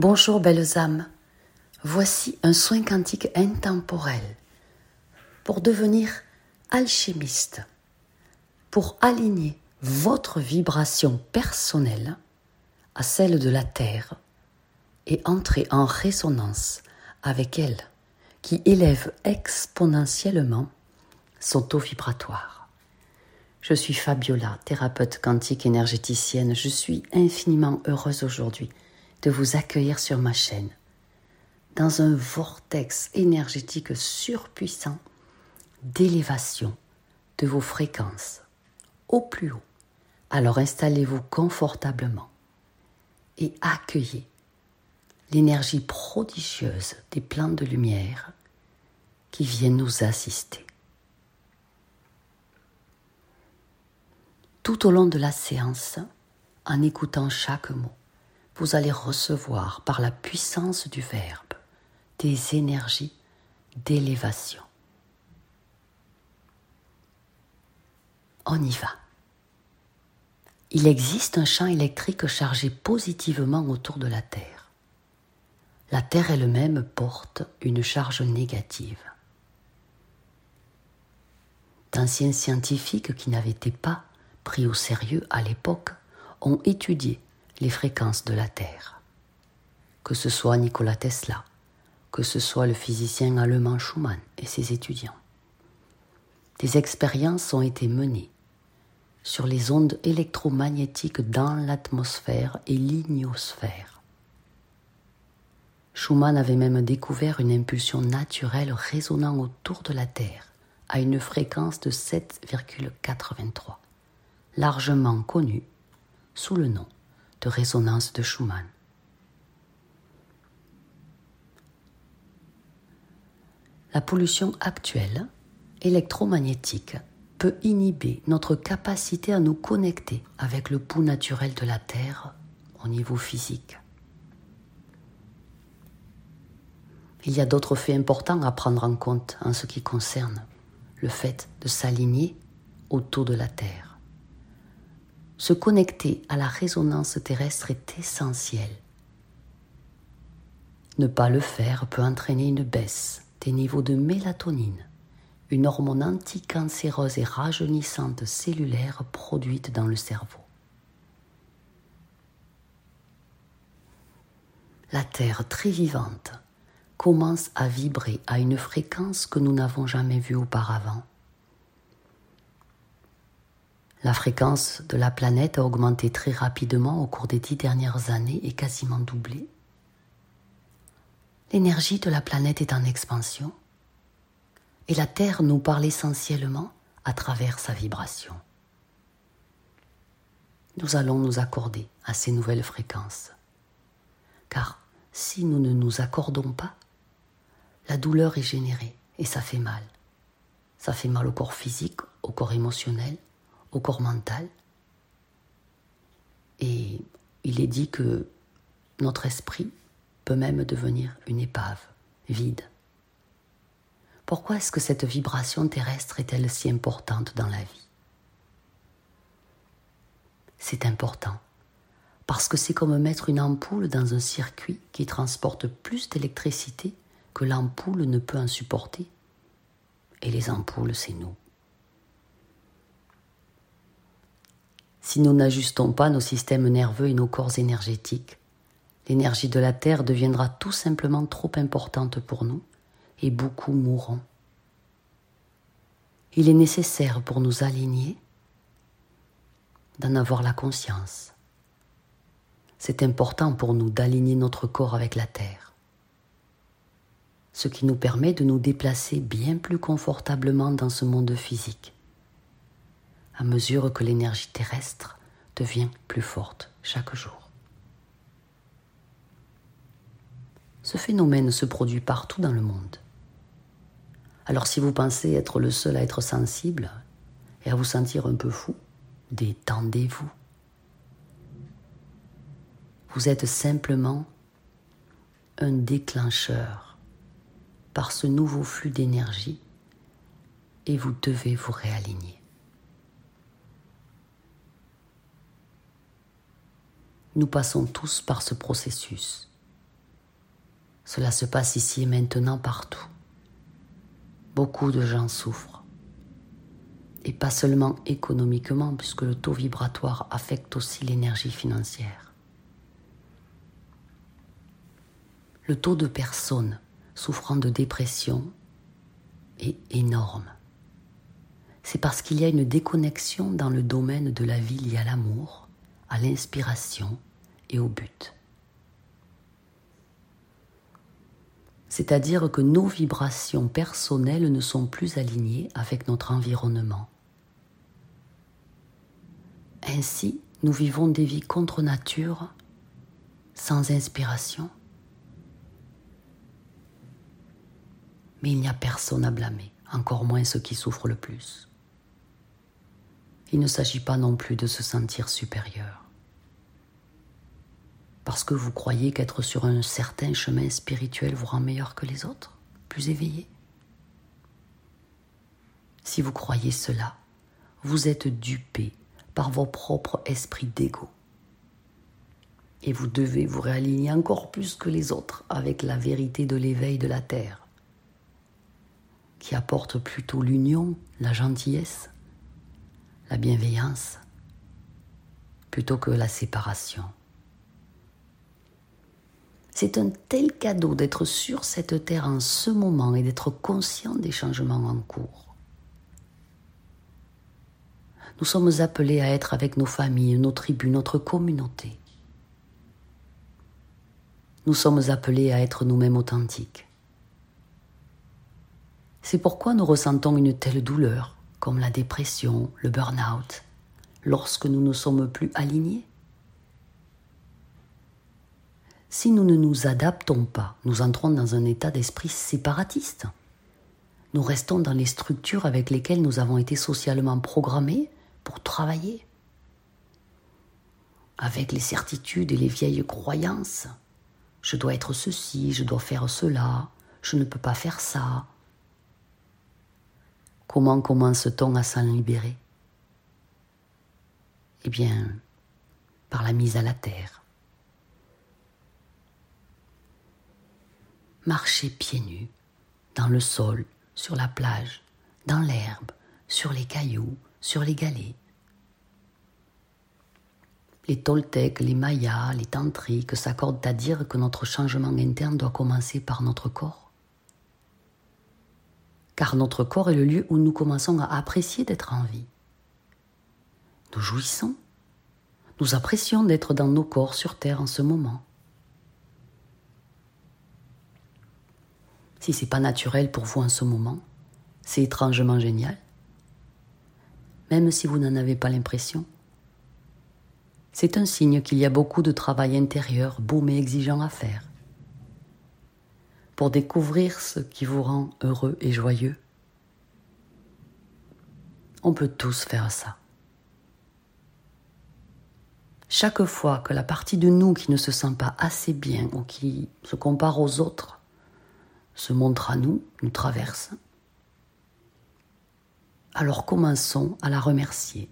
Bonjour belles âmes, voici un soin quantique intemporel pour devenir alchimiste, pour aligner votre vibration personnelle à celle de la Terre et entrer en résonance avec elle qui élève exponentiellement son taux vibratoire. Je suis Fabiola, thérapeute quantique énergéticienne. Je suis infiniment heureuse aujourd'hui de vous accueillir sur ma chaîne dans un vortex énergétique surpuissant d'élévation de vos fréquences au plus haut. Alors installez-vous confortablement et accueillez l'énergie prodigieuse des plans de lumière qui viennent nous assister. Tout au long de la séance, en écoutant chaque mot, vous allez recevoir par la puissance du Verbe des énergies d'élévation. On y va. Il existe un champ électrique chargé positivement autour de la Terre. La Terre elle-même porte une charge négative. D'anciens scientifiques qui n'avaient pas pris au sérieux à l'époque ont étudié les fréquences de la Terre. Que ce soit Nikola Tesla, que ce soit le physicien allemand Schumann et ses étudiants. Des expériences ont été menées sur les ondes électromagnétiques dans l'atmosphère et l'ignosphère. Schumann avait même découvert une impulsion naturelle résonnant autour de la Terre à une fréquence de 7,83, largement connue sous le nom de résonance de Schumann. La pollution actuelle, électromagnétique, peut inhiber notre capacité à nous connecter avec le pouls naturel de la Terre au niveau physique. Il y a d'autres faits importants à prendre en compte en ce qui concerne le fait de s'aligner autour de la Terre. Se connecter à la résonance terrestre est essentiel. Ne pas le faire peut entraîner une baisse des niveaux de mélatonine, une hormone anticancéreuse et rajeunissante cellulaire produite dans le cerveau. La Terre très vivante commence à vibrer à une fréquence que nous n'avons jamais vue auparavant. La fréquence de la planète a augmenté très rapidement au cours des dix dernières années et quasiment doublé. L'énergie de la planète est en expansion et la Terre nous parle essentiellement à travers sa vibration. Nous allons nous accorder à ces nouvelles fréquences. Car si nous ne nous accordons pas, la douleur est générée et ça fait mal. Ça fait mal au corps physique, au corps émotionnel, au corps mental. Et il est dit que notre esprit peut même devenir une épave, vide. Pourquoi est-ce que cette vibration terrestre est-elle si importante dans la vie? C'est important parce que c'est comme mettre une ampoule dans un circuit qui transporte plus d'électricité que l'ampoule ne peut en supporter. Et les ampoules, c'est nous. Si nous n'ajustons pas nos systèmes nerveux et nos corps énergétiques, l'énergie de la Terre deviendra tout simplement trop importante pour nous et beaucoup mourront. Il est nécessaire pour nous aligner d'en avoir la conscience. C'est important pour nous d'aligner notre corps avec la Terre, ce qui nous permet de nous déplacer bien plus confortablement dans ce monde physique, à mesure que l'énergie terrestre devient plus forte chaque jour. Ce phénomène se produit partout dans le monde. Alors si vous pensez être le seul à être sensible et à vous sentir un peu fou, détendez-vous. Vous êtes simplement un déclencheur par ce nouveau flux d'énergie et vous devez vous réaligner. Nous passons tous par ce processus Cela se passe ici et maintenant partout. Beaucoup de gens souffrent. Et pas seulement économiquement, puisque le taux vibratoire affecte aussi l'énergie financière. Le taux de personnes souffrant de dépression est énorme. C'est parce qu'il y a une déconnexion dans le domaine de la vie liée à l'amour, à l'inspiration et au but. c'est-à-dire que nos vibrations personnelles ne sont plus alignées avec notre environnement. Ainsi, nous vivons des vies contre nature, sans inspiration. Mais il n'y a personne à blâmer, encore moins ceux qui souffrent le plus. Il ne s'agit pas non plus de se sentir supérieur parce que vous croyez qu'être sur un certain chemin spirituel vous rend meilleur que les autres, plus éveillé. Si vous croyez cela, vous êtes dupé par vos propres esprits d'ego. Et vous devez vous réaligner encore plus que les autres avec la vérité de l'éveil de la terre, qui apporte plutôt l'union, la gentillesse, la bienveillance, plutôt que la séparation. C'est un tel cadeau d'être sur cette terre en ce moment et d'être conscient des changements en cours. Nous sommes appelés à être avec nos familles, nos tribus, notre communauté. Nous sommes appelés à être nous-mêmes authentiques. C'est pourquoi nous ressentons une telle douleur, comme la dépression, le burn-out, lorsque nous ne sommes plus alignés si nous ne nous adaptons pas, nous entrons dans un état d'esprit séparatiste. Nous restons dans les structures avec lesquelles nous avons été socialement programmés pour travailler. Avec les certitudes et les vieilles croyances. Je dois être ceci, je dois faire cela, je ne peux pas faire ça. Comment commence-t-on à s'en libérer? Eh bien, par la mise à la terre. marcher pieds nus, dans le sol, sur la plage, dans l'herbe, sur les cailloux, sur les galets. Les Toltecs, les Mayas, les Tantriques s'accordent à dire que notre changement interne doit commencer par notre corps. Car notre corps est le lieu où nous commençons à apprécier d'être en vie. Nous jouissons, nous apprécions d'être dans nos corps sur Terre en ce moment. si c'est pas naturel pour vous en ce moment, c'est étrangement génial. Même si vous n'en avez pas l'impression. C'est un signe qu'il y a beaucoup de travail intérieur, beau mais exigeant à faire. Pour découvrir ce qui vous rend heureux et joyeux. On peut tous faire ça. Chaque fois que la partie de nous qui ne se sent pas assez bien ou qui se compare aux autres se montre à nous, nous traverse, alors commençons à la remercier.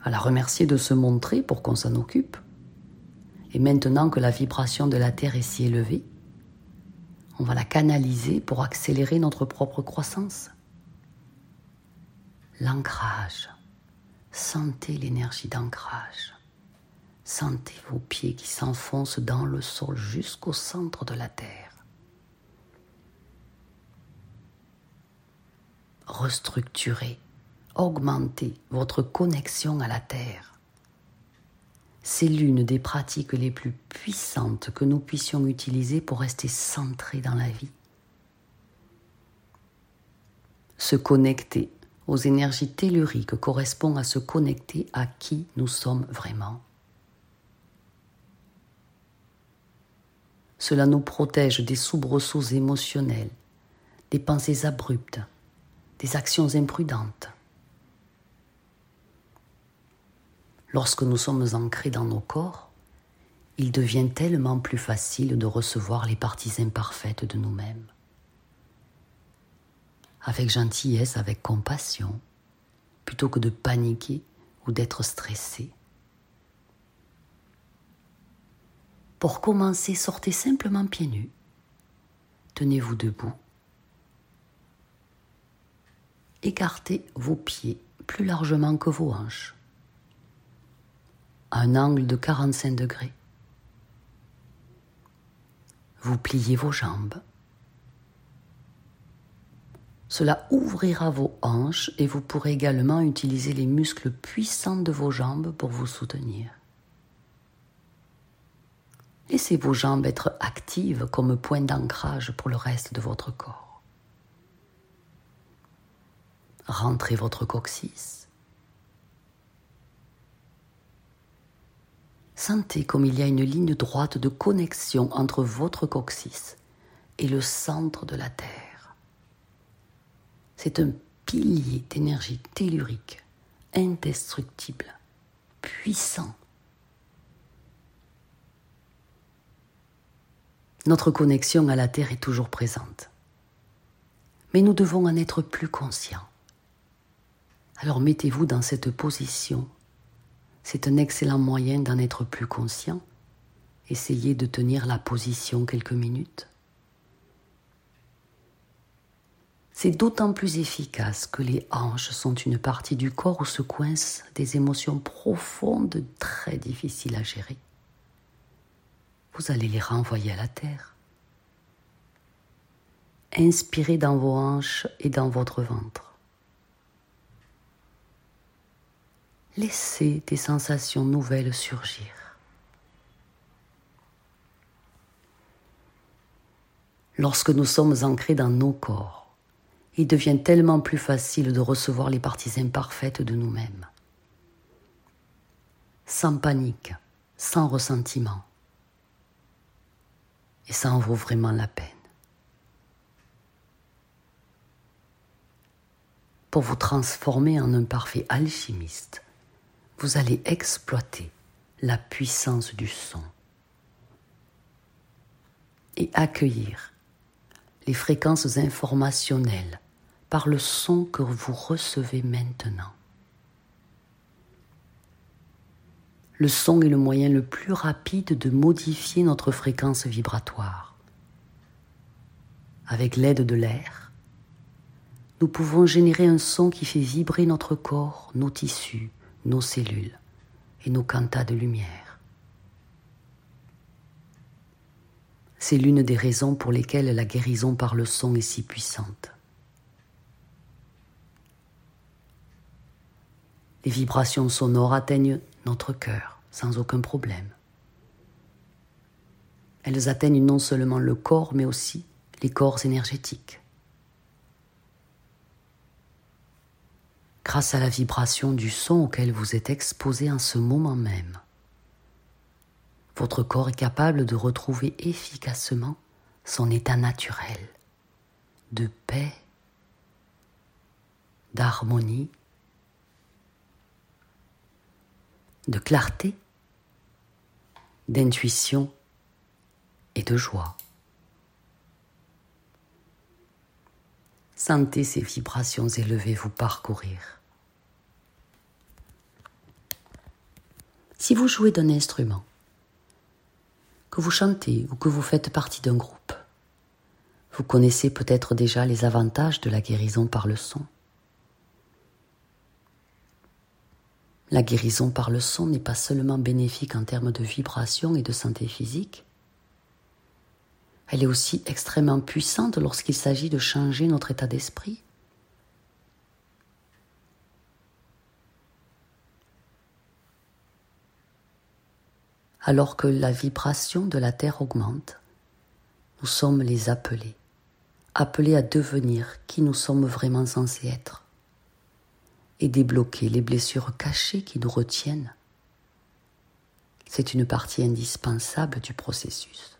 À la remercier de se montrer pour qu'on s'en occupe. Et maintenant que la vibration de la Terre est si élevée, on va la canaliser pour accélérer notre propre croissance. L'ancrage. Sentez l'énergie d'ancrage. Sentez vos pieds qui s'enfoncent dans le sol jusqu'au centre de la Terre. restructurer, augmenter votre connexion à la Terre. C'est l'une des pratiques les plus puissantes que nous puissions utiliser pour rester centrés dans la vie. Se connecter aux énergies telluriques correspond à se connecter à qui nous sommes vraiment. Cela nous protège des soubresauts émotionnels, des pensées abruptes, des actions imprudentes. Lorsque nous sommes ancrés dans nos corps, il devient tellement plus facile de recevoir les parties imparfaites de nous-mêmes. Avec gentillesse, avec compassion, plutôt que de paniquer ou d'être stressé. Pour commencer, sortez simplement pieds nus. Tenez-vous debout. Écartez vos pieds plus largement que vos hanches, un angle de 45 degrés. Vous pliez vos jambes. Cela ouvrira vos hanches et vous pourrez également utiliser les muscles puissants de vos jambes pour vous soutenir. Laissez vos jambes être actives comme point d'ancrage pour le reste de votre corps. Rentrez votre coccyx. Sentez comme il y a une ligne droite de connexion entre votre coccyx et le centre de la Terre. C'est un pilier d'énergie tellurique, indestructible, puissant Notre connexion à la Terre est toujours présente. Mais nous devons en être plus conscients. Alors mettez-vous dans cette position. C'est un excellent moyen d'en être plus conscient. Essayez de tenir la position quelques minutes. C'est d'autant plus efficace que les hanches sont une partie du corps où se coincent des émotions profondes très difficiles à gérer vous allez les renvoyer à la terre. Inspirez dans vos hanches et dans votre ventre. Laissez des sensations nouvelles surgir. Lorsque nous sommes ancrés dans nos corps, il devient tellement plus facile de recevoir les parties imparfaites de nous-mêmes. Sans panique, sans ressentiment et ça en vaut vraiment la peine. Pour vous transformer en un parfait alchimiste, vous allez exploiter la puissance du son et accueillir les fréquences informationnelles par le son que vous recevez maintenant. le son est le moyen le plus rapide de modifier notre fréquence vibratoire. Avec l'aide de l'air, nous pouvons générer un son qui fait vibrer notre corps, nos tissus, nos cellules et nos quantas de lumière. C'est l'une des raisons pour lesquelles la guérison par le son est si puissante. Les vibrations sonores atteignent notre cœur sans aucun problème. Elles atteignent non seulement le corps, mais aussi les corps énergétiques. Grâce à la vibration du son auquel vous êtes exposé en ce moment même, votre corps est capable de retrouver efficacement son état naturel de paix, d'harmonie de clarté, d'intuition et de joie. Sentez ces vibrations élevées vous parcourir. Si vous jouez d'un instrument, que vous chantez ou que vous faites partie d'un groupe, vous connaissez peut-être déjà les avantages de la guérison par le son. La guérison par le son n'est pas seulement bénéfique en termes de vibration et de santé physique, elle est aussi extrêmement puissante lorsqu'il s'agit de changer notre état d'esprit. Alors que la vibration de la Terre augmente, nous sommes les appelés, appelés à devenir qui nous sommes vraiment censés être et débloquer les blessures cachées qui nous retiennent. C'est une partie indispensable du processus.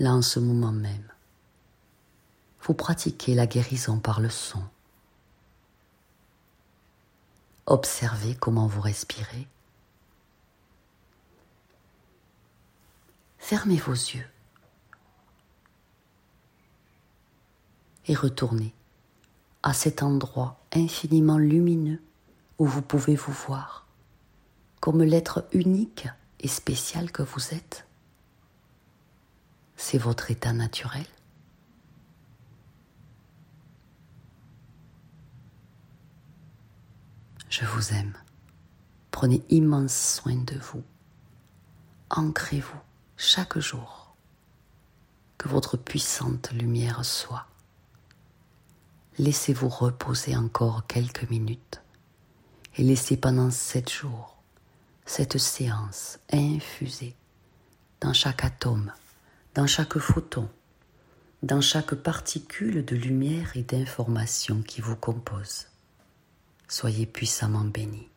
Là, en ce moment même, vous pratiquez la guérison par le son. Observez comment vous respirez. Fermez vos yeux. et retournez à cet endroit infiniment lumineux où vous pouvez vous voir comme l'être unique et spécial que vous êtes. C'est votre état naturel? Je vous aime. Prenez immense soin de vous. Ancrez-vous chaque jour. Que votre puissante lumière soit. Laissez-vous reposer encore quelques minutes et laissez pendant sept jours cette séance infuser dans chaque atome, dans chaque photon, dans chaque particule de lumière et d'information qui vous compose. Soyez puissamment bénis.